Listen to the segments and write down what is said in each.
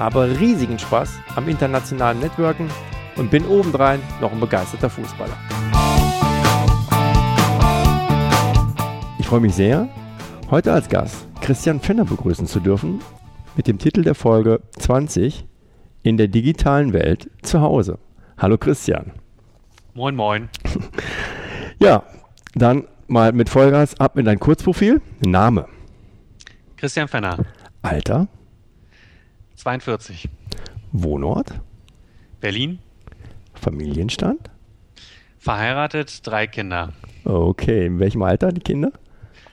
habe riesigen Spaß am internationalen Networken und bin obendrein noch ein begeisterter Fußballer. Ich freue mich sehr, heute als Gast Christian Fenner begrüßen zu dürfen, mit dem Titel der Folge 20 in der digitalen Welt zu Hause. Hallo Christian. Moin, moin. Ja, dann mal mit Vollgas ab in dein Kurzprofil. Name. Christian Fenner. Alter. 42. Wohnort. Berlin. Familienstand. Verheiratet, drei Kinder. Okay, in welchem Alter die Kinder?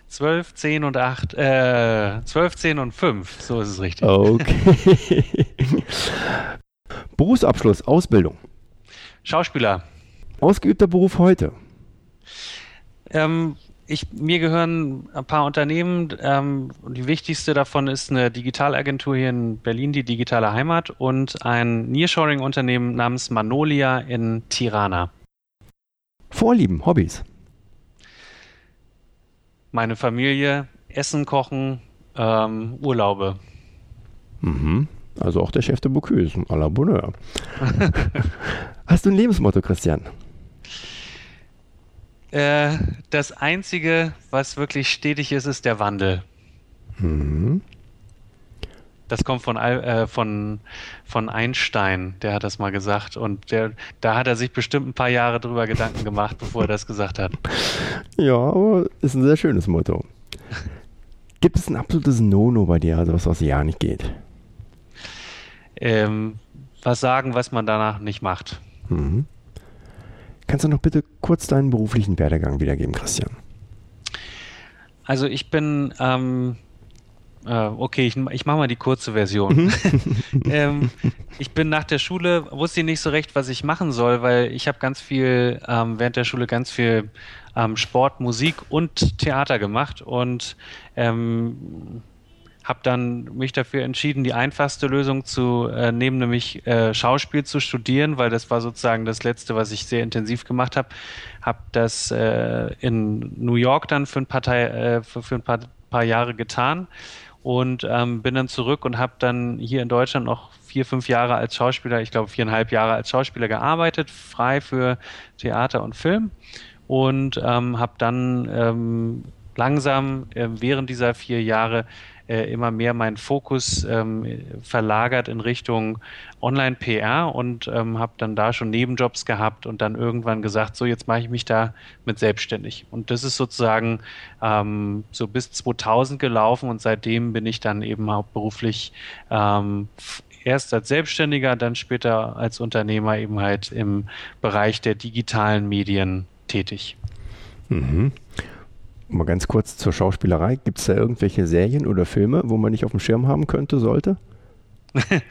12, 10 und 8, äh, 12, 10 und 5, so ist es richtig. Okay. Berufsabschluss, Ausbildung. Schauspieler. Ausgeübter Beruf heute. Ähm, ich, mir gehören ein paar Unternehmen. Ähm, die wichtigste davon ist eine Digitalagentur hier in Berlin, die Digitale Heimat, und ein Nearshoring-Unternehmen namens Manolia in Tirana. Vorlieben, Hobbys. Meine Familie, Essen kochen, ähm, Urlaube. Mhm. Also auch der Chef de Bocuse, à la Bonheur. Hast du ein Lebensmotto, Christian? Äh, das Einzige, was wirklich stetig ist, ist der Wandel. Mhm. Das kommt von, äh, von, von Einstein, der hat das mal gesagt. Und der, da hat er sich bestimmt ein paar Jahre drüber Gedanken gemacht, bevor er das gesagt hat. Ja, aber ist ein sehr schönes Motto. Gibt es ein absolutes No-No bei dir, also was, was ja nicht geht? Ähm, was sagen, was man danach nicht macht. Mhm. Kannst du noch bitte kurz deinen beruflichen Werdegang wiedergeben, Christian? Also ich bin ähm, Uh, okay, ich, ich mache mal die kurze Version. Mhm. ähm, ich bin nach der Schule, wusste nicht so recht, was ich machen soll, weil ich habe ganz viel, ähm, während der Schule ganz viel ähm, Sport, Musik und Theater gemacht und ähm, habe dann mich dafür entschieden, die einfachste Lösung zu äh, nehmen, nämlich äh, Schauspiel zu studieren, weil das war sozusagen das Letzte, was ich sehr intensiv gemacht habe. Habe das äh, in New York dann für ein paar, äh, für, für ein paar, paar Jahre getan und ähm, bin dann zurück und habe dann hier in Deutschland noch vier, fünf Jahre als Schauspieler, ich glaube viereinhalb Jahre als Schauspieler gearbeitet, frei für Theater und Film und ähm, habe dann ähm, langsam äh, während dieser vier Jahre äh, immer mehr meinen Fokus ähm, verlagert in Richtung Online-PR und ähm, habe dann da schon Nebenjobs gehabt und dann irgendwann gesagt, so jetzt mache ich mich da mit selbstständig. Und das ist sozusagen ähm, so bis 2000 gelaufen und seitdem bin ich dann eben hauptberuflich ähm, erst als Selbstständiger, dann später als Unternehmer eben halt im Bereich der digitalen Medien tätig. Mhm. Mal ganz kurz zur Schauspielerei. Gibt es da irgendwelche Serien oder Filme, wo man nicht auf dem Schirm haben könnte, sollte?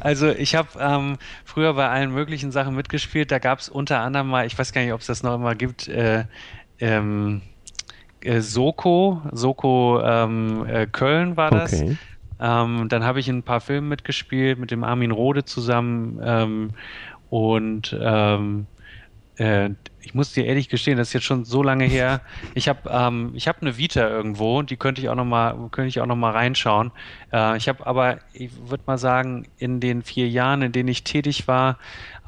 also ich habe ähm, früher bei allen möglichen Sachen mitgespielt. Da gab es unter anderem mal, ich weiß gar nicht, ob es das noch immer gibt, äh, ähm, äh, Soko, Soko ähm, äh, Köln war das. Okay. Ähm, dann habe ich in ein paar Filmen mitgespielt mit dem Armin Rode zusammen ähm, und ähm, äh, ich muss dir ehrlich gestehen, das ist jetzt schon so lange her. Ich habe ähm, ich habe eine Vita irgendwo, die könnte ich auch noch mal könnte ich auch noch mal reinschauen. Äh, ich habe aber ich würde mal sagen, in den vier Jahren, in denen ich tätig war,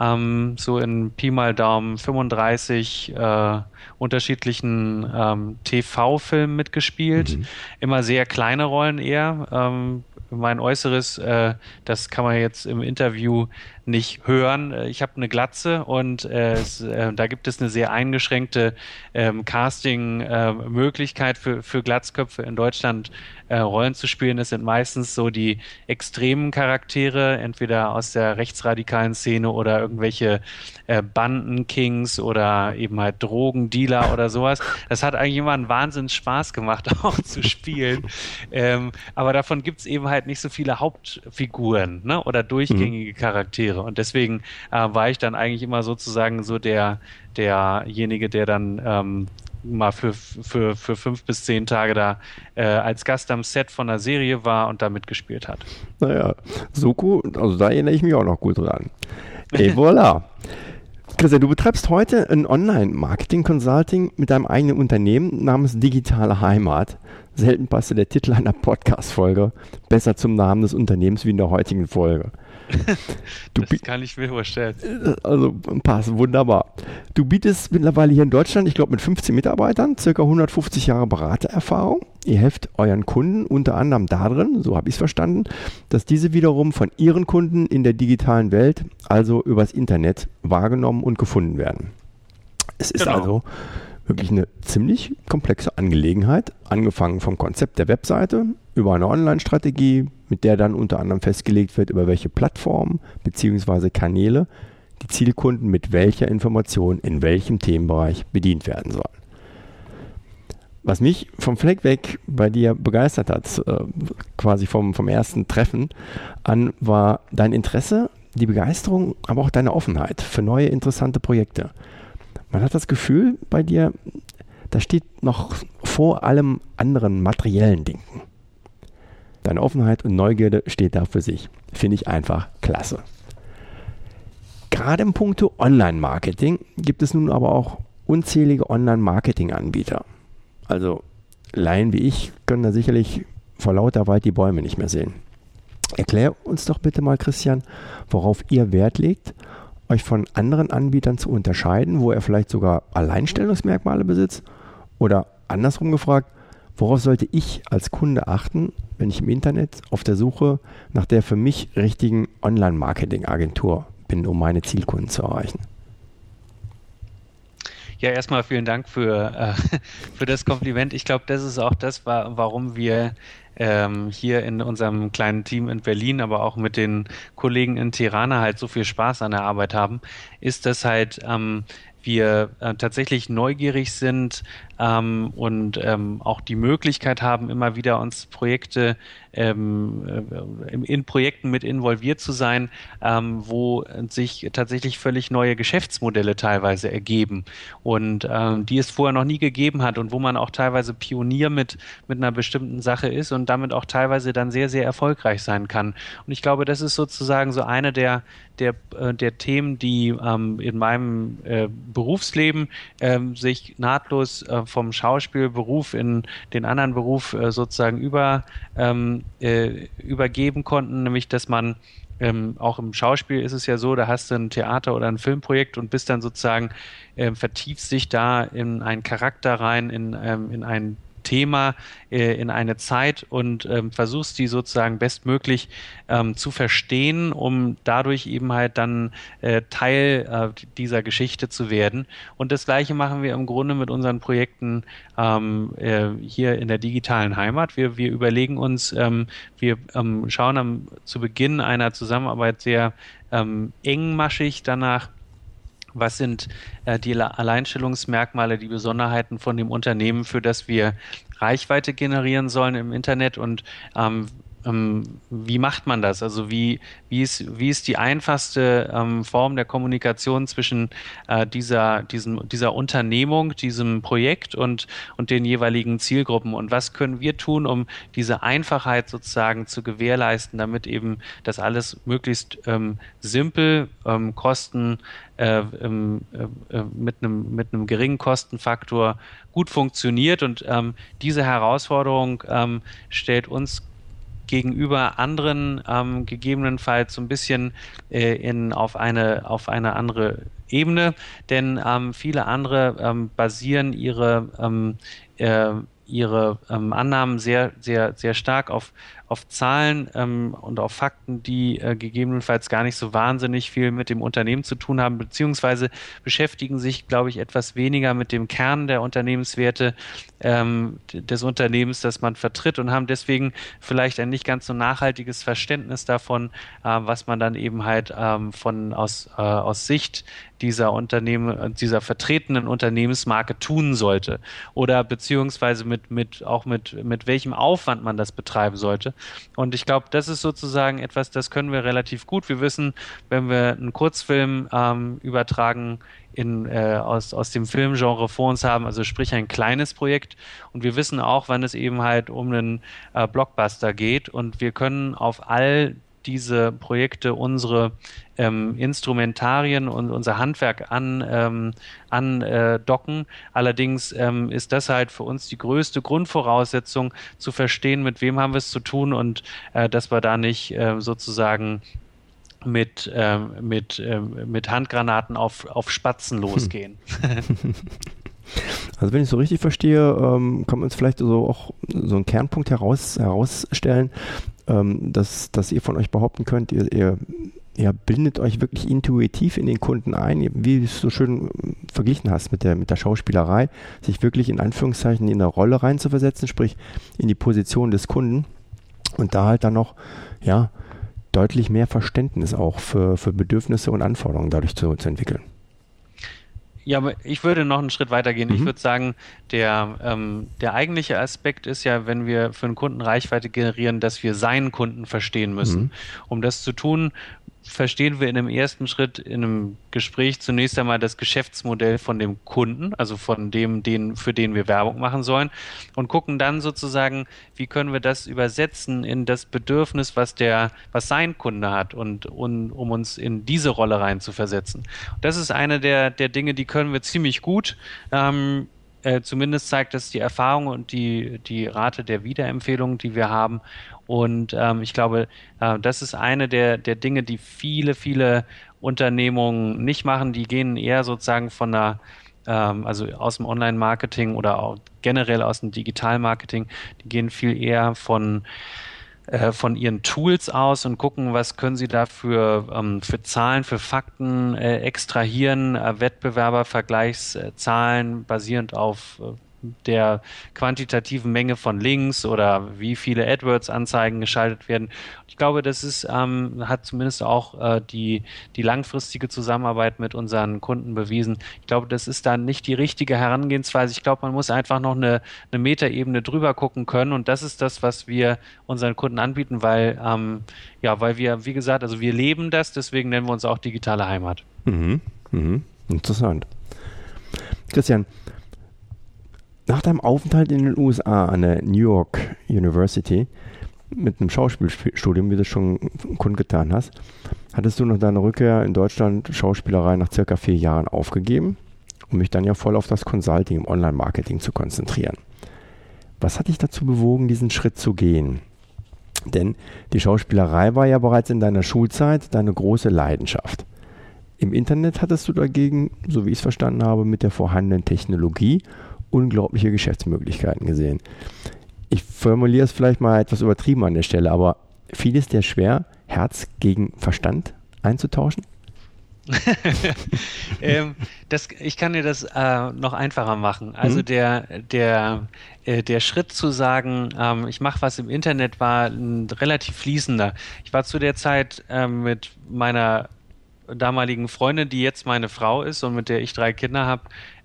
ähm, so in Pi mal Daumen 35 äh, unterschiedlichen ähm, TV-Filmen mitgespielt. Mhm. Immer sehr kleine Rollen eher. Ähm, mein Äußeres, äh, das kann man jetzt im Interview nicht hören. Äh, ich habe eine Glatze und äh, es, äh, da gibt es eine sehr eingeschränkte ähm, Casting-Möglichkeit für, für Glatzköpfe in Deutschland äh, Rollen zu spielen. Das sind meistens so die extremen Charaktere, entweder aus der rechtsradikalen Szene oder irgendwelche äh, Bandenkings oder eben halt Drogendealer oder sowas. Das hat eigentlich immer einen Wahnsinns Spaß gemacht, auch zu spielen. Ähm, aber davon gibt es eben halt nicht so viele Hauptfiguren ne? oder durchgängige mhm. Charaktere. Wäre. Und deswegen äh, war ich dann eigentlich immer sozusagen so der, derjenige, der dann ähm, mal für, für, für fünf bis zehn Tage da äh, als Gast am Set von der Serie war und da mitgespielt hat. Naja, Soko, also da erinnere ich mich auch noch gut dran. Et voilà. Christian, du betreibst heute ein Online-Marketing-Consulting mit deinem eigenen Unternehmen namens Digitale Heimat. Selten passte der Titel einer Podcast-Folge besser zum Namen des Unternehmens wie in der heutigen Folge. Du das kann ich mir vorstellen. Also passt, wunderbar. Du bietest mittlerweile hier in Deutschland, ich glaube mit 15 Mitarbeitern, circa 150 Jahre Beratererfahrung. Ihr helft euren Kunden unter anderem darin, so habe ich es verstanden, dass diese wiederum von ihren Kunden in der digitalen Welt, also übers Internet, wahrgenommen und gefunden werden. Es ist genau. also wirklich eine ziemlich komplexe Angelegenheit, angefangen vom Konzept der Webseite über eine Online-Strategie, mit der dann unter anderem festgelegt wird, über welche Plattformen bzw. Kanäle die Zielkunden mit welcher Information in welchem Themenbereich bedient werden sollen. Was mich vom Fleck weg bei dir begeistert hat, äh, quasi vom, vom ersten Treffen an, war dein Interesse, die Begeisterung, aber auch deine Offenheit für neue interessante Projekte. Man hat das Gefühl bei dir, da steht noch vor allem anderen materiellen Dingen. Deine Offenheit und Neugierde steht da für sich. Finde ich einfach klasse. Gerade im Punkto Online-Marketing gibt es nun aber auch unzählige Online-Marketing-Anbieter. Also Laien wie ich können da sicherlich vor lauter Wald die Bäume nicht mehr sehen. Erklär uns doch bitte mal, Christian, worauf ihr Wert legt euch von anderen Anbietern zu unterscheiden, wo er vielleicht sogar Alleinstellungsmerkmale besitzt? Oder andersrum gefragt, worauf sollte ich als Kunde achten, wenn ich im Internet auf der Suche nach der für mich richtigen Online-Marketing-Agentur bin, um meine Zielkunden zu erreichen? Ja, erstmal vielen Dank für, äh, für das Kompliment. Ich glaube, das ist auch das, warum wir ähm, hier in unserem kleinen Team in Berlin, aber auch mit den Kollegen in Tirana halt so viel Spaß an der Arbeit haben, ist, dass halt ähm, wir äh, tatsächlich neugierig sind ähm, und ähm, auch die Möglichkeit haben, immer wieder uns Projekte ähm, äh, in Projekten mit involviert zu sein, ähm, wo sich tatsächlich völlig neue Geschäftsmodelle teilweise ergeben und ähm, die es vorher noch nie gegeben hat und wo man auch teilweise Pionier mit, mit einer bestimmten Sache ist und damit auch teilweise dann sehr, sehr erfolgreich sein kann. Und ich glaube, das ist sozusagen so eine der, der, äh, der Themen, die ähm, in meinem äh, Berufsleben sich nahtlos äh, vom Schauspielberuf in den anderen Beruf äh, sozusagen über, ähm, äh, übergeben konnten, nämlich dass man ähm, auch im Schauspiel ist es ja so, da hast du ein Theater oder ein Filmprojekt und bist dann sozusagen, äh, vertiefst dich da in einen Charakter rein, in, ähm, in ein Thema äh, in eine Zeit und ähm, versuchst die sozusagen bestmöglich ähm, zu verstehen, um dadurch eben halt dann äh, Teil äh, dieser Geschichte zu werden. Und das Gleiche machen wir im Grunde mit unseren Projekten ähm, äh, hier in der digitalen Heimat. Wir, wir überlegen uns, ähm, wir ähm, schauen am, zu Beginn einer Zusammenarbeit sehr ähm, engmaschig danach, was sind äh, die Alleinstellungsmerkmale, die Besonderheiten von dem Unternehmen, für das wir Reichweite generieren sollen im Internet und ähm, ähm, wie macht man das? Also wie, wie, ist, wie ist die einfachste ähm, Form der Kommunikation zwischen äh, dieser, diesem, dieser Unternehmung, diesem Projekt und, und den jeweiligen Zielgruppen? Und was können wir tun, um diese Einfachheit sozusagen zu gewährleisten, damit eben das alles möglichst ähm, simpel, ähm, kosten, äh, ähm, äh, äh, mit, einem, mit einem geringen Kostenfaktor gut funktioniert. Und ähm, diese Herausforderung ähm, stellt uns gegenüber anderen ähm, gegebenenfalls so ein bisschen äh, in, auf, eine, auf eine andere Ebene, denn ähm, viele andere ähm, basieren ihre, ähm, äh, ihre ähm, Annahmen sehr, sehr, sehr stark auf, auf Zahlen ähm, und auf Fakten, die äh, gegebenenfalls gar nicht so wahnsinnig viel mit dem Unternehmen zu tun haben, beziehungsweise beschäftigen sich, glaube ich, etwas weniger mit dem Kern der Unternehmenswerte ähm, des Unternehmens, das man vertritt und haben deswegen vielleicht ein nicht ganz so nachhaltiges Verständnis davon, äh, was man dann eben halt ähm, von aus, äh, aus Sicht dieser Unternehmen, dieser vertretenen Unternehmensmarke tun sollte oder beziehungsweise mit, mit auch mit, mit welchem Aufwand man das betreiben sollte. Und ich glaube, das ist sozusagen etwas, das können wir relativ gut. Wir wissen, wenn wir einen Kurzfilm ähm, übertragen in, äh, aus, aus dem Filmgenre vor uns haben, also sprich ein kleines Projekt. Und wir wissen auch, wann es eben halt um einen äh, Blockbuster geht. Und wir können auf all diese Projekte unsere ähm, Instrumentarien und unser Handwerk an, ähm, andocken. Äh, Allerdings ähm, ist das halt für uns die größte Grundvoraussetzung, zu verstehen, mit wem haben wir es zu tun und äh, dass wir da nicht äh, sozusagen mit, äh, mit, äh, mit Handgranaten auf, auf Spatzen losgehen. Also wenn ich so richtig verstehe, ähm, kann man uns vielleicht so auch so einen Kernpunkt heraus, herausstellen, ähm, dass, dass ihr von euch behaupten könnt, ihr, ihr, ihr bindet euch wirklich intuitiv in den Kunden ein, wie du es so schön verglichen hast mit der, mit der Schauspielerei, sich wirklich in Anführungszeichen in eine Rolle reinzuversetzen, sprich in die Position des Kunden und da halt dann noch, ja, deutlich mehr Verständnis auch für, für Bedürfnisse und Anforderungen dadurch zu, zu entwickeln. Ja, aber ich würde noch einen Schritt weiter gehen. Mhm. Ich würde sagen, der, ähm, der eigentliche Aspekt ist ja, wenn wir für einen Kunden Reichweite generieren, dass wir seinen Kunden verstehen müssen. Mhm. Um das zu tun, verstehen wir in einem ersten Schritt in einem Gespräch zunächst einmal das Geschäftsmodell von dem Kunden, also von dem, den, für den wir Werbung machen sollen und gucken dann sozusagen, wie können wir das übersetzen in das Bedürfnis, was der, was sein Kunde hat und, und um uns in diese Rolle rein zu versetzen. Das ist eine der, der Dinge, die können wir ziemlich gut. Ähm, äh, zumindest zeigt das die Erfahrung und die, die Rate der Wiederempfehlungen, die wir haben. Und ähm, ich glaube, äh, das ist eine der, der Dinge, die viele, viele Unternehmungen nicht machen. Die gehen eher sozusagen von der ähm, also aus dem Online-Marketing oder auch generell aus dem Digital-Marketing, die gehen viel eher von äh, von ihren Tools aus und gucken, was können sie da für, ähm, für Zahlen, für Fakten äh, extrahieren, äh, Wettbewerbervergleichszahlen basierend auf äh, der quantitativen Menge von Links oder wie viele AdWords-Anzeigen geschaltet werden. Ich glaube, das ist, ähm, hat zumindest auch äh, die, die langfristige Zusammenarbeit mit unseren Kunden bewiesen. Ich glaube, das ist dann nicht die richtige Herangehensweise. Ich glaube, man muss einfach noch eine, eine Metaebene drüber gucken können und das ist das, was wir unseren Kunden anbieten, weil, ähm, ja, weil wir, wie gesagt, also wir leben das, deswegen nennen wir uns auch digitale Heimat. Mhm. Mhm. Interessant. Christian, nach deinem Aufenthalt in den USA an der New York University mit einem Schauspielstudium, wie du schon kundgetan hast, hattest du nach deiner Rückkehr in Deutschland Schauspielerei nach circa vier Jahren aufgegeben, um mich dann ja voll auf das Consulting im Online-Marketing zu konzentrieren. Was hat dich dazu bewogen, diesen Schritt zu gehen? Denn die Schauspielerei war ja bereits in deiner Schulzeit deine große Leidenschaft. Im Internet hattest du dagegen, so wie ich es verstanden habe, mit der vorhandenen Technologie unglaubliche Geschäftsmöglichkeiten gesehen. Ich formuliere es vielleicht mal etwas übertrieben an der Stelle, aber fiel es dir schwer, Herz gegen Verstand einzutauschen? ähm, das, ich kann dir das äh, noch einfacher machen. Also mhm. der, der, äh, der Schritt zu sagen, ähm, ich mache was im Internet, war ein relativ fließender. Ich war zu der Zeit äh, mit meiner damaligen Freundin, die jetzt meine Frau ist und mit der ich drei Kinder habe,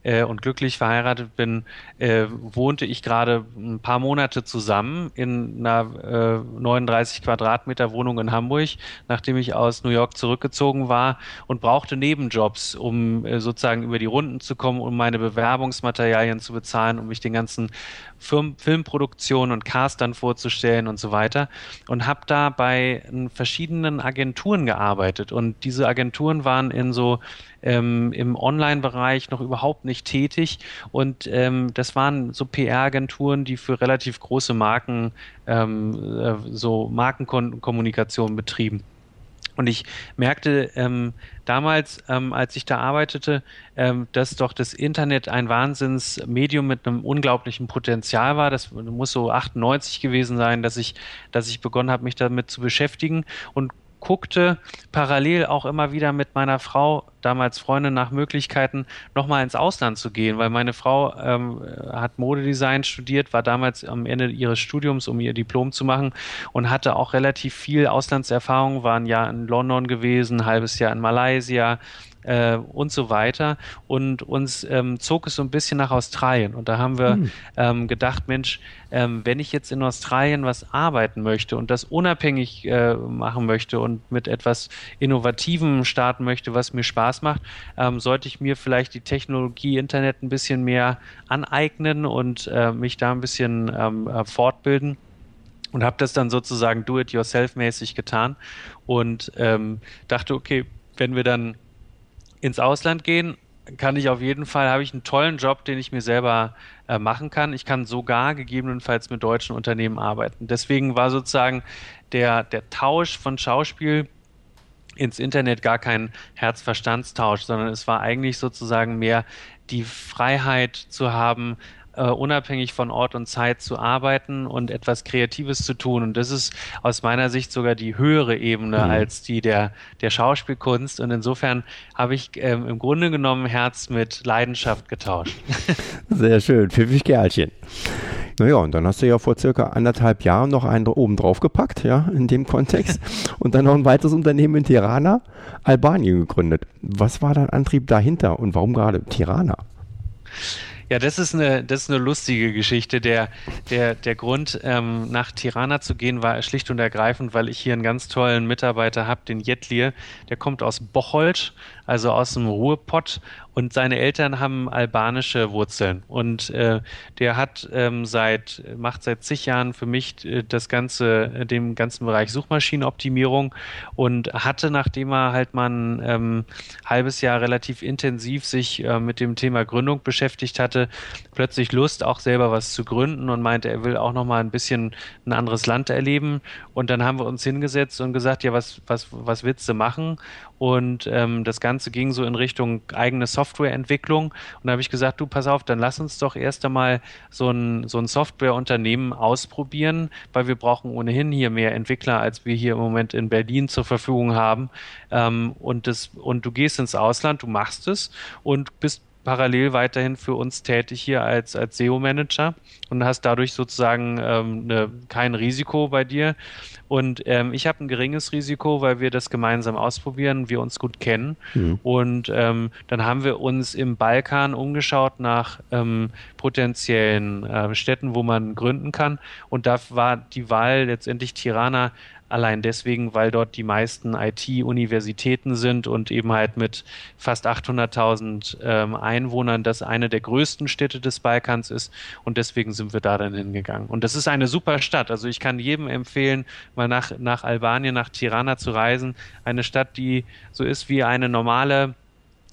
äh, und glücklich verheiratet bin, äh, wohnte ich gerade ein paar Monate zusammen in einer äh, 39 Quadratmeter Wohnung in Hamburg, nachdem ich aus New York zurückgezogen war und brauchte Nebenjobs, um äh, sozusagen über die Runden zu kommen, um meine Bewerbungsmaterialien zu bezahlen, um mich den ganzen Film, Filmproduktionen und Castern vorzustellen und so weiter. Und habe da bei verschiedenen Agenturen gearbeitet. Und diese Agenturen waren in so ähm, im Online-Bereich noch überhaupt nicht tätig. Und ähm, das waren so PR-Agenturen, die für relativ große Marken ähm, äh, so Markenkommunikation betrieben. Und ich merkte ähm, damals, ähm, als ich da arbeitete, ähm, dass doch das Internet ein Wahnsinnsmedium mit einem unglaublichen Potenzial war. Das muss so 98 gewesen sein, dass ich, dass ich begonnen habe, mich damit zu beschäftigen und guckte parallel auch immer wieder mit meiner Frau damals Freunde nach Möglichkeiten, nochmal ins Ausland zu gehen, weil meine Frau ähm, hat Modedesign studiert, war damals am Ende ihres Studiums, um ihr Diplom zu machen und hatte auch relativ viel Auslandserfahrung, war ein Jahr in London gewesen, ein halbes Jahr in Malaysia, äh, und so weiter. Und uns ähm, zog es so ein bisschen nach Australien. Und da haben wir hm. ähm, gedacht, Mensch, ähm, wenn ich jetzt in Australien was arbeiten möchte und das unabhängig äh, machen möchte und mit etwas Innovativem starten möchte, was mir Spaß macht, ähm, sollte ich mir vielleicht die Technologie Internet ein bisschen mehr aneignen und äh, mich da ein bisschen ähm, äh, fortbilden und habe das dann sozusagen do-it-yourself-mäßig getan und ähm, dachte, okay, wenn wir dann ins Ausland gehen, kann ich auf jeden Fall, habe ich einen tollen Job, den ich mir selber äh, machen kann. Ich kann sogar gegebenenfalls mit deutschen Unternehmen arbeiten. Deswegen war sozusagen der, der Tausch von Schauspiel ins Internet gar kein Herzverstandstausch, sondern es war eigentlich sozusagen mehr die Freiheit zu haben, äh, unabhängig von Ort und Zeit zu arbeiten und etwas Kreatives zu tun. Und das ist aus meiner Sicht sogar die höhere Ebene mhm. als die der, der Schauspielkunst. Und insofern habe ich ähm, im Grunde genommen Herz mit Leidenschaft getauscht. Sehr schön, pfiffig Kerlchen. Naja, und dann hast du ja vor circa anderthalb Jahren noch einen oben drauf gepackt, ja, in dem Kontext. und dann noch ein weiteres Unternehmen in Tirana, Albanien gegründet. Was war dein Antrieb dahinter und warum gerade Tirana? Ja, das ist eine, das ist eine lustige Geschichte. Der, der, der Grund, ähm, nach Tirana zu gehen, war schlicht und ergreifend, weil ich hier einen ganz tollen Mitarbeiter habe, den Jetlir. Der kommt aus Bocholt, also aus dem Ruhrpott und seine Eltern haben albanische Wurzeln. Und äh, der hat ähm, seit, macht seit zig Jahren für mich äh, das ganze, äh, den ganzen Bereich Suchmaschinenoptimierung und hatte, nachdem er halt mal ein ähm, halbes Jahr relativ intensiv sich äh, mit dem Thema Gründung beschäftigt hatte, plötzlich Lust, auch selber was zu gründen und meinte, er will auch noch mal ein bisschen ein anderes Land erleben. Und dann haben wir uns hingesetzt und gesagt, ja, was, was, was willst du machen? Und ähm, das Ganze ging so in Richtung eigene Softwareentwicklung. Und da habe ich gesagt, du, pass auf, dann lass uns doch erst einmal so ein, so ein Softwareunternehmen ausprobieren, weil wir brauchen ohnehin hier mehr Entwickler, als wir hier im Moment in Berlin zur Verfügung haben. Ähm, und, das, und du gehst ins Ausland, du machst es und bist parallel weiterhin für uns tätig hier als, als SEO-Manager und hast dadurch sozusagen ähm, ne, kein Risiko bei dir. Und ähm, ich habe ein geringes Risiko, weil wir das gemeinsam ausprobieren, wir uns gut kennen. Mhm. Und ähm, dann haben wir uns im Balkan umgeschaut nach ähm, potenziellen äh, Städten, wo man gründen kann. Und da war die Wahl letztendlich Tirana Allein deswegen, weil dort die meisten IT-Universitäten sind und eben halt mit fast 800.000 ähm, Einwohnern das eine der größten Städte des Balkans ist. Und deswegen sind wir da dann hingegangen. Und das ist eine super Stadt. Also ich kann jedem empfehlen, mal nach, nach Albanien, nach Tirana zu reisen. Eine Stadt, die so ist wie eine normale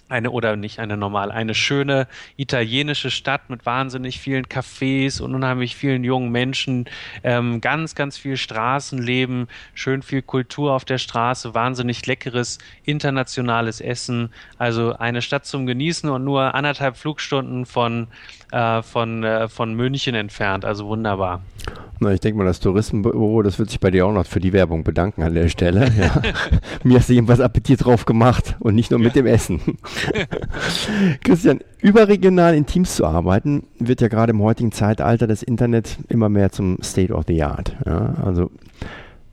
eine oder nicht eine normal, eine schöne italienische Stadt mit wahnsinnig vielen Cafés und unheimlich vielen jungen Menschen, ähm, ganz, ganz viel Straßenleben, schön viel Kultur auf der Straße, wahnsinnig leckeres internationales Essen, also eine Stadt zum Genießen und nur anderthalb Flugstunden von äh, von, äh, von München entfernt. Also wunderbar. Na, ich denke mal, das Tourismusbüro, das wird sich bei dir auch noch für die Werbung bedanken an der Stelle. Ja. Mir hast du jedenfalls Appetit drauf gemacht und nicht nur mit dem Essen. Christian, überregional in Teams zu arbeiten, wird ja gerade im heutigen Zeitalter des Internet immer mehr zum State of the Art. Ja, also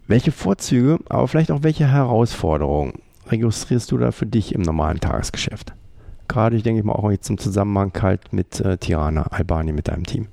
welche Vorzüge, aber vielleicht auch welche Herausforderungen registrierst du da für dich im normalen Tagesgeschäft? gerade, ich denke mal, auch jetzt im Zusammenhang halt mit äh, Tirana, Albanien, mit deinem Team?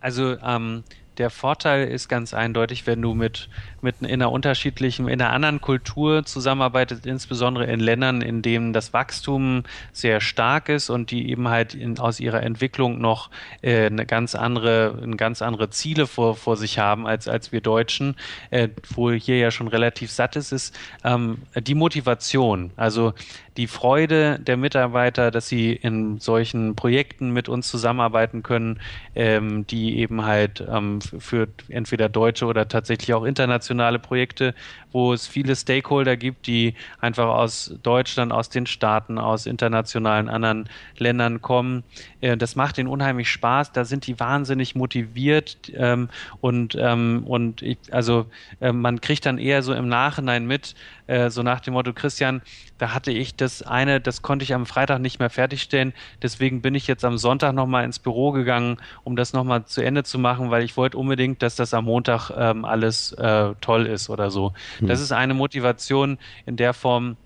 Also ähm, der Vorteil ist ganz eindeutig, wenn du mit, mit in einer unterschiedlichen, in einer anderen Kultur zusammenarbeitest, insbesondere in Ländern, in denen das Wachstum sehr stark ist und die eben halt in, aus ihrer Entwicklung noch äh, eine ganz andere, eine ganz andere Ziele vor, vor sich haben als, als wir Deutschen, äh, wo hier ja schon relativ satt ist, ist ähm, die Motivation. Also die Freude der Mitarbeiter, dass sie in solchen Projekten mit uns zusammenarbeiten können, ähm, die eben halt ähm, für entweder deutsche oder tatsächlich auch internationale Projekte, wo es viele Stakeholder gibt, die einfach aus Deutschland, aus den Staaten, aus internationalen anderen Ländern kommen. Äh, das macht ihnen unheimlich Spaß. Da sind die wahnsinnig motiviert ähm, und ähm, und ich, also äh, man kriegt dann eher so im Nachhinein mit, äh, so nach dem Motto, Christian, da hatte ich das eine, das konnte ich am Freitag nicht mehr fertigstellen, deswegen bin ich jetzt am Sonntag nochmal ins Büro gegangen, um das nochmal zu Ende zu machen, weil ich wollte unbedingt, dass das am Montag ähm, alles äh, toll ist oder so. Mhm. Das ist eine Motivation in der Form,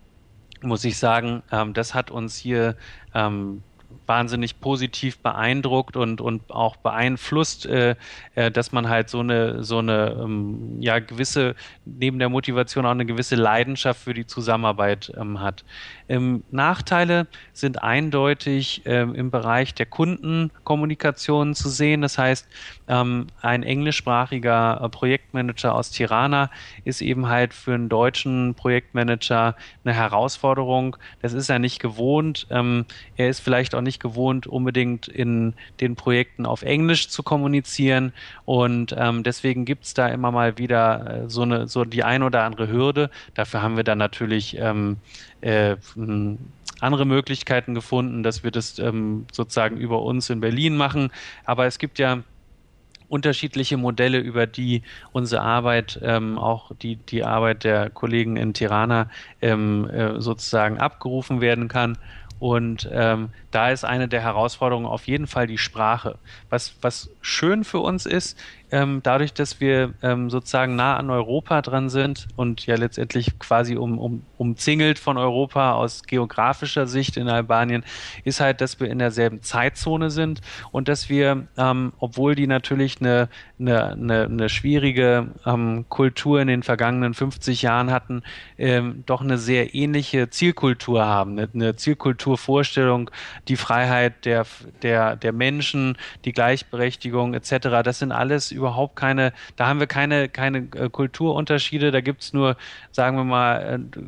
muss ich sagen, ähm, das hat uns hier ähm, wahnsinnig positiv beeindruckt und, und auch beeinflusst, äh, äh, dass man halt so eine, so eine ähm, ja, gewisse, neben der Motivation auch eine gewisse Leidenschaft für die Zusammenarbeit ähm, hat. Ähm, Nachteile sind eindeutig ähm, im Bereich der Kundenkommunikation zu sehen. Das heißt, ähm, ein englischsprachiger äh, Projektmanager aus Tirana ist eben halt für einen deutschen Projektmanager eine Herausforderung. Das ist er nicht gewohnt. Ähm, er ist vielleicht auch nicht gewohnt, unbedingt in den Projekten auf Englisch zu kommunizieren. Und ähm, deswegen gibt es da immer mal wieder äh, so eine, so die ein oder andere Hürde. Dafür haben wir dann natürlich ähm, äh, andere Möglichkeiten gefunden, dass wir das ähm, sozusagen über uns in Berlin machen. Aber es gibt ja unterschiedliche Modelle, über die unsere Arbeit, ähm, auch die, die Arbeit der Kollegen in Tirana ähm, äh, sozusagen abgerufen werden kann. Und ähm, da ist eine der Herausforderungen auf jeden Fall die Sprache. Was, was schön für uns ist, ähm, dadurch, dass wir ähm, sozusagen nah an Europa dran sind und ja letztendlich quasi um, um, umzingelt von Europa aus geografischer Sicht in Albanien, ist halt, dass wir in derselben Zeitzone sind und dass wir, ähm, obwohl die natürlich eine, eine, eine, eine schwierige ähm, Kultur in den vergangenen 50 Jahren hatten, ähm, doch eine sehr ähnliche Zielkultur haben, eine, eine Zielkulturvorstellung, die Freiheit der, der, der Menschen, die Gleichberechtigung etc. Das sind alles über überhaupt keine, da haben wir keine, keine äh, Kulturunterschiede, da gibt es nur, sagen wir mal, äh,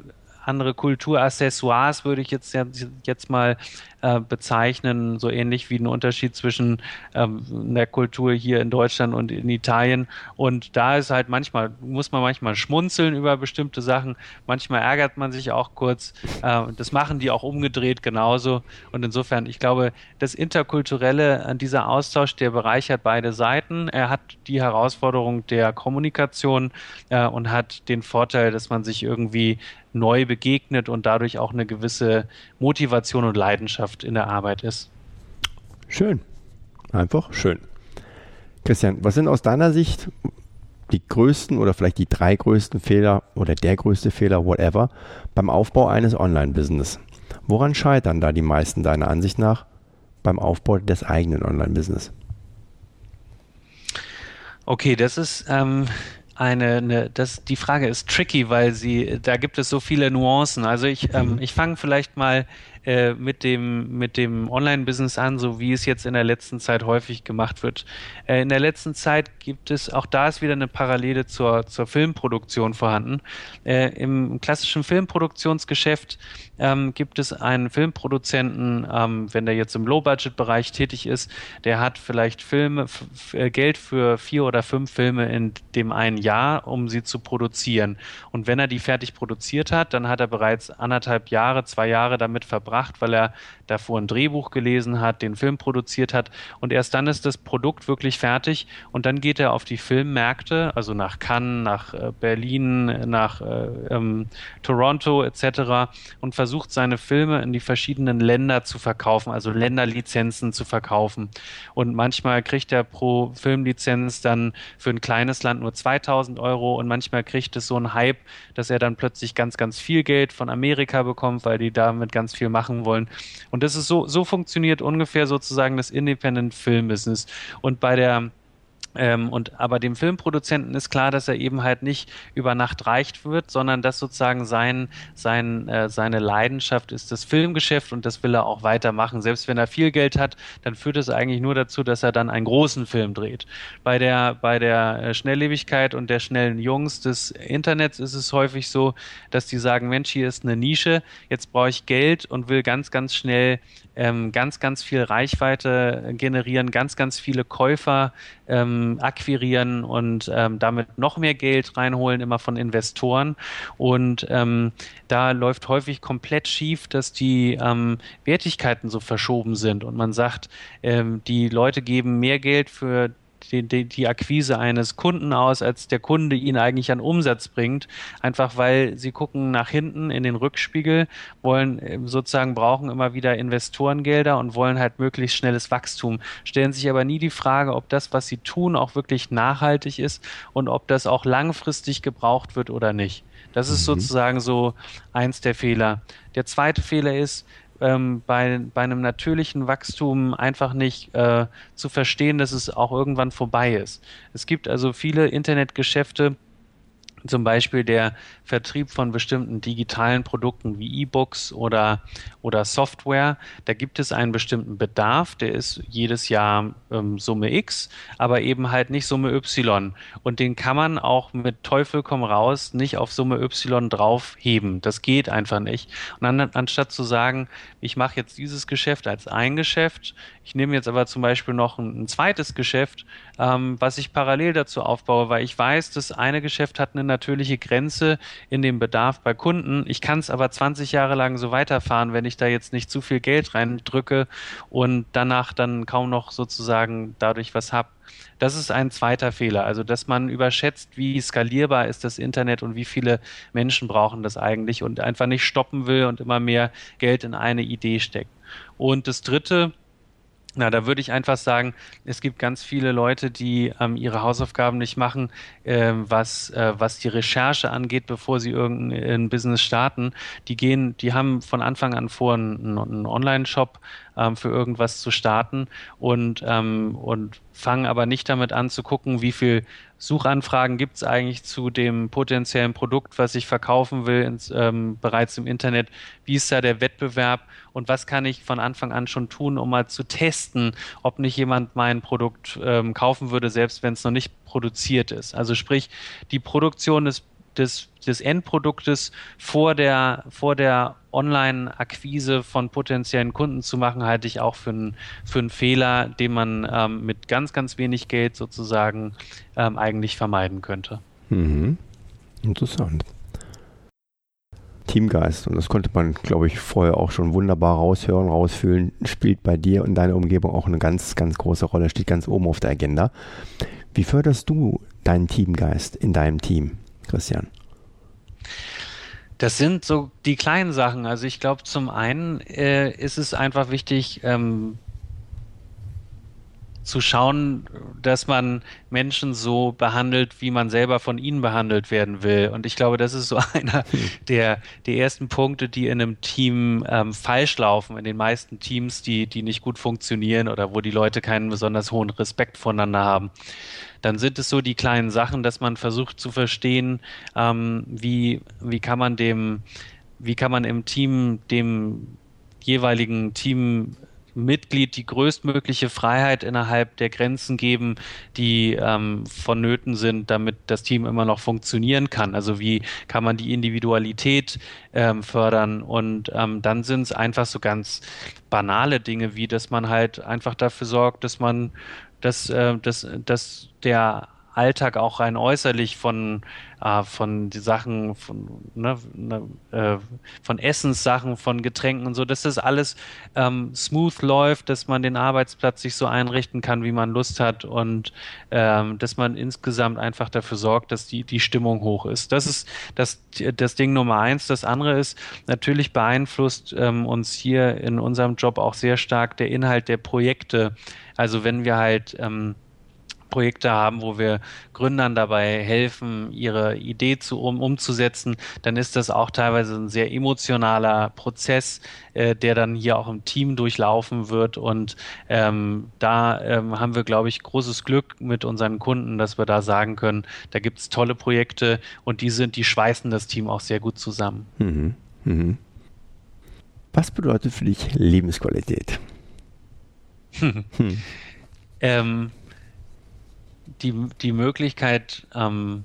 andere Kulturaccessoires, würde ich jetzt, jetzt mal äh, bezeichnen, so ähnlich wie ein Unterschied zwischen ähm, der Kultur hier in Deutschland und in Italien. Und da ist halt manchmal, muss man manchmal schmunzeln über bestimmte Sachen, manchmal ärgert man sich auch kurz. Äh, das machen die auch umgedreht genauso. Und insofern, ich glaube, das Interkulturelle, äh, dieser Austausch, der bereichert beide Seiten. Er hat die Herausforderung der Kommunikation äh, und hat den Vorteil, dass man sich irgendwie neu begegnet und dadurch auch eine gewisse Motivation und Leidenschaft in der Arbeit ist. Schön. Einfach schön. Christian, was sind aus deiner Sicht die größten oder vielleicht die drei größten Fehler oder der größte Fehler, whatever, beim Aufbau eines Online-Business? Woran scheitern da die meisten deiner Ansicht nach beim Aufbau des eigenen Online-Business? Okay, das ist ähm, eine, eine, das, die Frage ist tricky, weil sie, da gibt es so viele Nuancen. Also ich, ähm, mhm. ich fange vielleicht mal äh, mit dem, mit dem Online-Business an, so wie es jetzt in der letzten Zeit häufig gemacht wird. Äh, in der letzten Zeit gibt es, auch da ist wieder eine Parallele zur, zur Filmproduktion vorhanden. Äh, Im klassischen Filmproduktionsgeschäft ähm, gibt es einen Filmproduzenten, ähm, wenn der jetzt im Low-Budget-Bereich tätig ist, der hat vielleicht Filme, äh, Geld für vier oder fünf Filme in dem einen Jahr, um sie zu produzieren. Und wenn er die fertig produziert hat, dann hat er bereits anderthalb Jahre, zwei Jahre damit verbracht, gebracht, weil er davor ein Drehbuch gelesen hat, den Film produziert hat und erst dann ist das Produkt wirklich fertig und dann geht er auf die Filmmärkte, also nach Cannes, nach äh, Berlin, nach äh, ähm, Toronto etc. und versucht seine Filme in die verschiedenen Länder zu verkaufen, also Länderlizenzen zu verkaufen. Und manchmal kriegt er pro Filmlizenz dann für ein kleines Land nur 2000 Euro und manchmal kriegt es so einen Hype, dass er dann plötzlich ganz, ganz viel Geld von Amerika bekommt, weil die damit ganz viel machen machen wollen. Und das ist so, so funktioniert ungefähr sozusagen das Independent Film Business. Und bei der ähm, und aber dem Filmproduzenten ist klar, dass er eben halt nicht über Nacht reicht wird, sondern dass sozusagen sein, sein, äh, seine Leidenschaft ist das Filmgeschäft und das will er auch weitermachen. Selbst wenn er viel Geld hat, dann führt es eigentlich nur dazu, dass er dann einen großen Film dreht. Bei der, bei der äh, Schnelllebigkeit und der schnellen Jungs des Internets ist es häufig so, dass die sagen, Mensch, hier ist eine Nische, jetzt brauche ich Geld und will ganz, ganz schnell ähm, ganz, ganz viel Reichweite generieren, ganz, ganz viele Käufer ähm, akquirieren und ähm, damit noch mehr Geld reinholen, immer von Investoren. Und ähm, da läuft häufig komplett schief, dass die ähm, Wertigkeiten so verschoben sind und man sagt, ähm, die Leute geben mehr Geld für die, die, die Akquise eines Kunden aus, als der Kunde ihn eigentlich an Umsatz bringt. Einfach weil sie gucken nach hinten in den Rückspiegel, wollen äh, sozusagen brauchen immer wieder Investorengelder und wollen halt möglichst schnelles Wachstum. Stellen sich aber nie die Frage, ob das, was sie tun, auch wirklich nachhaltig ist und ob das auch langfristig gebraucht wird oder nicht. Das ist mhm. sozusagen so eins der Fehler. Der zweite Fehler ist, ähm, bei, bei einem natürlichen Wachstum einfach nicht äh, zu verstehen, dass es auch irgendwann vorbei ist. Es gibt also viele Internetgeschäfte, zum Beispiel der Vertrieb von bestimmten digitalen Produkten wie E-Books oder, oder Software. Da gibt es einen bestimmten Bedarf, der ist jedes Jahr ähm, Summe X, aber eben halt nicht Summe Y. Und den kann man auch mit Teufel komm raus nicht auf Summe Y draufheben. Das geht einfach nicht. Und an, anstatt zu sagen, ich mache jetzt dieses Geschäft als ein Geschäft, ich nehme jetzt aber zum Beispiel noch ein, ein zweites Geschäft, ähm, was ich parallel dazu aufbaue, weil ich weiß, das eine Geschäft hat eine natürliche Grenze in dem Bedarf bei Kunden. Ich kann es aber 20 Jahre lang so weiterfahren, wenn ich da jetzt nicht zu viel Geld reindrücke und danach dann kaum noch sozusagen dadurch was habe. Das ist ein zweiter Fehler. Also, dass man überschätzt, wie skalierbar ist das Internet und wie viele Menschen brauchen das eigentlich und einfach nicht stoppen will und immer mehr Geld in eine Idee steckt. Und das dritte, na, da würde ich einfach sagen, es gibt ganz viele Leute, die ähm, ihre Hausaufgaben nicht machen, äh, was, äh, was die Recherche angeht, bevor sie irgendein Business starten. Die gehen, die haben von Anfang an vor, einen, einen Online-Shop ähm, für irgendwas zu starten und, ähm, und fangen aber nicht damit an zu gucken, wie viel Suchanfragen gibt es eigentlich zu dem potenziellen Produkt, was ich verkaufen will, ins, ähm, bereits im Internet. Wie ist da der Wettbewerb und was kann ich von Anfang an schon tun, um mal zu testen, ob nicht jemand mein Produkt ähm, kaufen würde, selbst wenn es noch nicht produziert ist. Also sprich, die Produktion des des, des Endproduktes vor der, vor der Online-Akquise von potenziellen Kunden zu machen, halte ich auch für einen, für einen Fehler, den man ähm, mit ganz, ganz wenig Geld sozusagen ähm, eigentlich vermeiden könnte. Mhm. Interessant. Teamgeist, und das konnte man, glaube ich, vorher auch schon wunderbar raushören, rausfühlen, spielt bei dir und deiner Umgebung auch eine ganz, ganz große Rolle, steht ganz oben auf der Agenda. Wie förderst du deinen Teamgeist in deinem Team? Christian? Das sind so die kleinen Sachen. Also ich glaube, zum einen äh, ist es einfach wichtig, ähm, zu schauen, dass man Menschen so behandelt, wie man selber von ihnen behandelt werden will. Und ich glaube, das ist so einer der, der ersten Punkte, die in einem Team ähm, falsch laufen, in den meisten Teams, die, die nicht gut funktionieren oder wo die Leute keinen besonders hohen Respekt voneinander haben dann sind es so die kleinen Sachen, dass man versucht zu verstehen, ähm, wie, wie kann man dem, wie kann man im Team dem jeweiligen Team Mitglied die größtmögliche Freiheit innerhalb der Grenzen geben, die ähm, vonnöten sind, damit das Team immer noch funktionieren kann. Also wie kann man die Individualität ähm, fördern? Und ähm, dann sind es einfach so ganz banale Dinge, wie dass man halt einfach dafür sorgt, dass man dass, äh, dass, dass der Alltag auch rein äußerlich von, äh, von die Sachen, von, ne, ne, äh, von Essenssachen, von Getränken und so, dass das alles ähm, smooth läuft, dass man den Arbeitsplatz sich so einrichten kann, wie man Lust hat und ähm, dass man insgesamt einfach dafür sorgt, dass die, die Stimmung hoch ist. Das ist das, das Ding Nummer eins. Das andere ist, natürlich beeinflusst ähm, uns hier in unserem Job auch sehr stark der Inhalt der Projekte. Also wenn wir halt ähm, Projekte haben, wo wir Gründern dabei helfen, ihre Idee zu, um, umzusetzen, dann ist das auch teilweise ein sehr emotionaler Prozess, äh, der dann hier auch im Team durchlaufen wird. Und ähm, da ähm, haben wir, glaube ich, großes Glück mit unseren Kunden, dass wir da sagen können, da gibt es tolle Projekte und die sind, die schweißen das Team auch sehr gut zusammen. Mhm. Mhm. Was bedeutet für dich Lebensqualität? hm. ähm, die, die Möglichkeit ähm,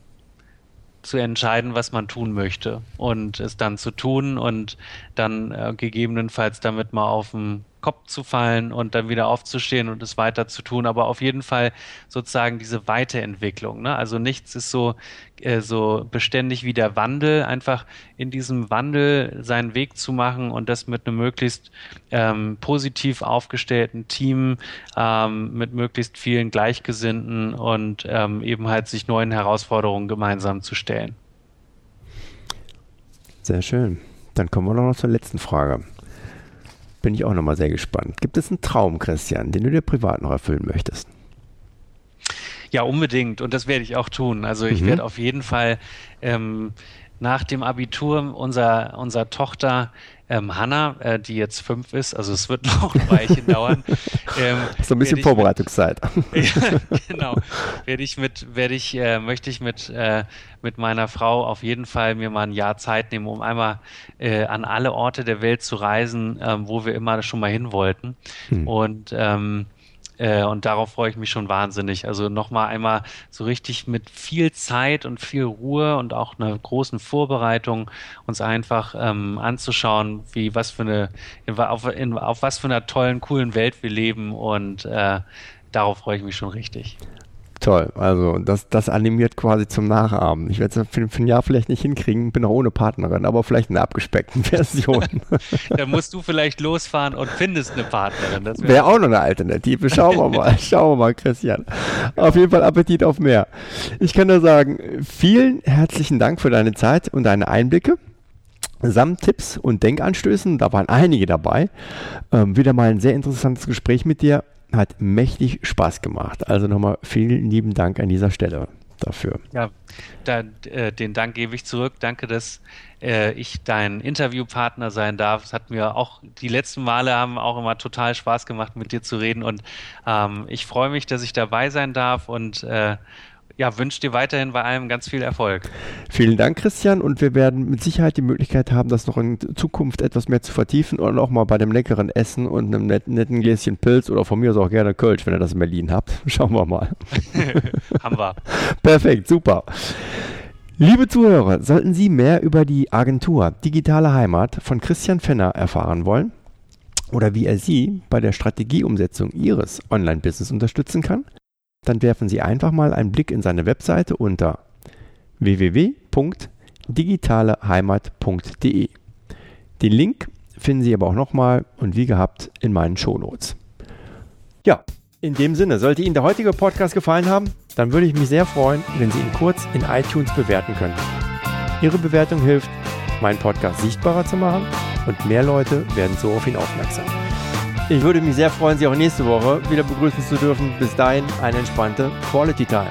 zu entscheiden, was man tun möchte und es dann zu tun und dann äh, gegebenenfalls damit mal auf ein Kopf zu fallen und dann wieder aufzustehen und es weiter zu tun. Aber auf jeden Fall sozusagen diese Weiterentwicklung. Ne? Also nichts ist so, äh, so beständig wie der Wandel. Einfach in diesem Wandel seinen Weg zu machen und das mit einem möglichst ähm, positiv aufgestellten Team, ähm, mit möglichst vielen Gleichgesinnten und ähm, eben halt sich neuen Herausforderungen gemeinsam zu stellen. Sehr schön. Dann kommen wir noch zur letzten Frage. Bin ich auch nochmal sehr gespannt. Gibt es einen Traum, Christian, den du dir privat noch erfüllen möchtest? Ja, unbedingt. Und das werde ich auch tun. Also ich mhm. werde auf jeden Fall ähm, nach dem Abitur unserer, unserer Tochter ähm, Hanna, äh, die jetzt fünf ist, also es wird noch ein Weilchen dauern. Ähm, so ein bisschen Vorbereitungszeit. Mit, ja, genau. Werde ich mit, werde ich, äh, möchte ich mit, äh, mit meiner Frau auf jeden Fall mir mal ein Jahr Zeit nehmen, um einmal äh, an alle Orte der Welt zu reisen, ähm, wo wir immer schon mal hin wollten. Hm. Und ähm, äh, und darauf freue ich mich schon wahnsinnig. Also nochmal einmal so richtig mit viel Zeit und viel Ruhe und auch einer großen Vorbereitung uns einfach ähm, anzuschauen, wie was für eine, auf, in, auf was für einer tollen, coolen Welt wir leben und äh, darauf freue ich mich schon richtig. Toll, also das, das animiert quasi zum Nachahmen. Ich werde es für, für, ein Jahr vielleicht nicht hinkriegen, bin auch ohne Partnerin, aber vielleicht in einer abgespeckten Version. da musst du vielleicht losfahren und findest eine Partnerin. Wäre wär auch noch eine Alternative. Schauen wir mal, schauen wir mal, Christian. Auf jeden Fall Appetit auf mehr. Ich kann nur sagen, vielen herzlichen Dank für deine Zeit und deine Einblicke samt Tipps und Denkanstößen. Da waren einige dabei. Ähm, wieder mal ein sehr interessantes Gespräch mit dir hat mächtig Spaß gemacht. Also nochmal vielen lieben Dank an dieser Stelle dafür. Ja, da, äh, den Dank gebe ich zurück. Danke, dass äh, ich dein Interviewpartner sein darf. Es hat mir auch die letzten Male haben auch immer total Spaß gemacht, mit dir zu reden und ähm, ich freue mich, dass ich dabei sein darf und äh, ja, wünsche dir weiterhin bei allem ganz viel Erfolg. Vielen Dank, Christian. Und wir werden mit Sicherheit die Möglichkeit haben, das noch in Zukunft etwas mehr zu vertiefen und auch mal bei dem leckeren Essen und einem netten, netten Gläschen Pilz oder von mir aus auch gerne Kölsch, wenn ihr das in Berlin habt. Schauen wir mal. haben wir. Perfekt, super. Liebe Zuhörer, sollten Sie mehr über die Agentur Digitale Heimat von Christian Fenner erfahren wollen oder wie er Sie bei der Strategieumsetzung Ihres Online-Business unterstützen kann, dann werfen Sie einfach mal einen Blick in seine Webseite unter www.digitaleheimat.de. Den Link finden Sie aber auch nochmal und wie gehabt in meinen Shownotes. Ja, in dem Sinne, sollte Ihnen der heutige Podcast gefallen haben, dann würde ich mich sehr freuen, wenn Sie ihn kurz in iTunes bewerten könnten. Ihre Bewertung hilft, meinen Podcast sichtbarer zu machen und mehr Leute werden so auf ihn aufmerksam. Ich würde mich sehr freuen, Sie auch nächste Woche wieder begrüßen zu dürfen. Bis dahin eine entspannte Quality Time.